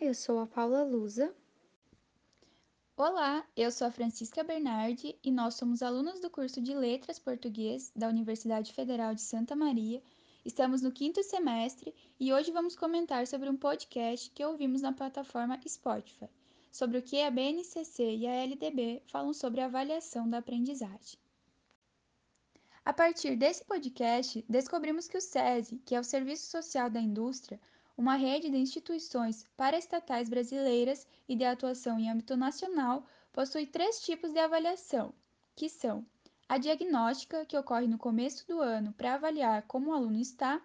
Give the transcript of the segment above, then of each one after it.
eu sou a Paula Lusa. Olá, eu sou a Francisca Bernardi e nós somos alunos do curso de Letras Português da Universidade Federal de Santa Maria. Estamos no quinto semestre e hoje vamos comentar sobre um podcast que ouvimos na plataforma Spotify, sobre o que a BNCC e a LDB falam sobre a avaliação da aprendizagem. A partir desse podcast, descobrimos que o SESI, que é o Serviço Social da Indústria, uma rede de instituições paraestatais brasileiras e de atuação em âmbito nacional, possui três tipos de avaliação, que são a diagnóstica, que ocorre no começo do ano para avaliar como o aluno está,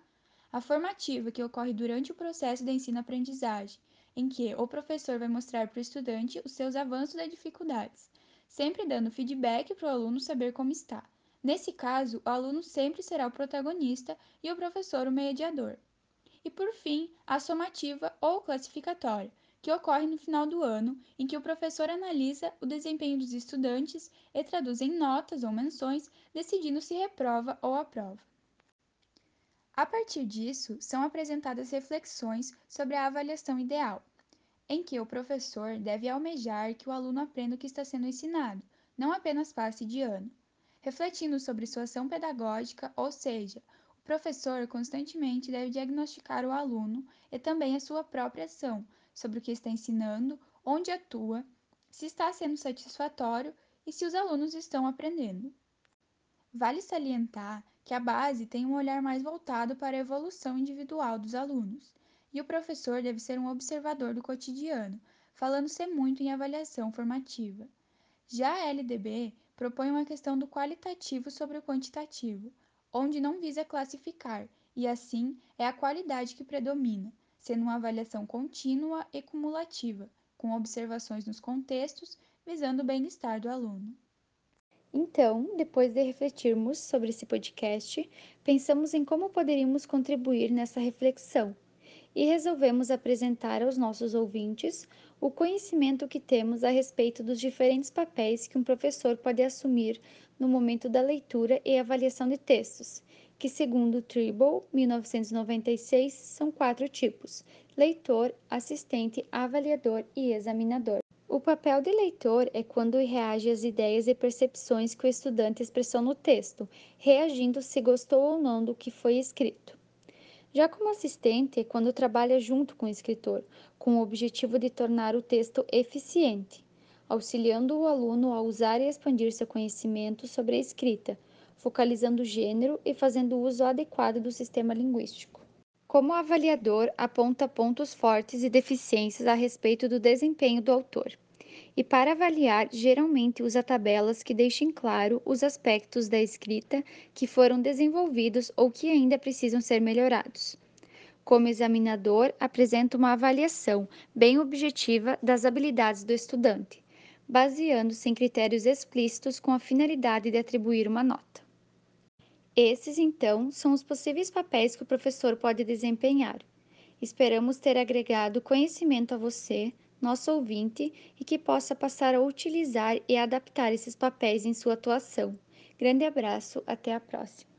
a formativa, que ocorre durante o processo de ensino-aprendizagem, em que o professor vai mostrar para o estudante os seus avanços e dificuldades, sempre dando feedback para o aluno saber como está. Nesse caso, o aluno sempre será o protagonista e o professor o mediador. E por fim, a somativa ou classificatória, que ocorre no final do ano, em que o professor analisa o desempenho dos estudantes e traduz em notas ou menções, decidindo se reprova ou aprova. A partir disso, são apresentadas reflexões sobre a avaliação ideal, em que o professor deve almejar que o aluno aprenda o que está sendo ensinado, não apenas passe de ano refletindo sobre sua ação pedagógica, ou seja, professor constantemente deve diagnosticar o aluno e também a sua própria ação sobre o que está ensinando, onde atua, se está sendo satisfatório e se os alunos estão aprendendo. Vale salientar que a base tem um olhar mais voltado para a evolução individual dos alunos, e o professor deve ser um observador do cotidiano, falando-se muito em avaliação formativa. Já a LDB propõe uma questão do qualitativo sobre o quantitativo, onde não visa classificar, e assim é a qualidade que predomina, sendo uma avaliação contínua e cumulativa, com observações nos contextos, visando o bem-estar do aluno. Então, depois de refletirmos sobre esse podcast, pensamos em como poderíamos contribuir nessa reflexão e resolvemos apresentar aos nossos ouvintes o conhecimento que temos a respeito dos diferentes papéis que um professor pode assumir no momento da leitura e avaliação de textos, que, segundo Tribble, 1996, são quatro tipos: leitor, assistente, avaliador e examinador. O papel de leitor é quando reage às ideias e percepções que o estudante expressou no texto, reagindo se gostou ou não do que foi escrito. Já como assistente, quando trabalha junto com o escritor, com o objetivo de tornar o texto eficiente, auxiliando o aluno a usar e expandir seu conhecimento sobre a escrita, focalizando o gênero e fazendo uso adequado do sistema linguístico. Como avaliador, aponta pontos fortes e deficiências a respeito do desempenho do autor e para avaliar, geralmente usa tabelas que deixem claro os aspectos da escrita que foram desenvolvidos ou que ainda precisam ser melhorados. Como examinador, apresenta uma avaliação bem objetiva das habilidades do estudante, baseando-se em critérios explícitos com a finalidade de atribuir uma nota. Esses, então, são os possíveis papéis que o professor pode desempenhar. Esperamos ter agregado conhecimento a você nosso ouvinte, e que possa passar a utilizar e adaptar esses papéis em sua atuação. Grande abraço, até a próxima.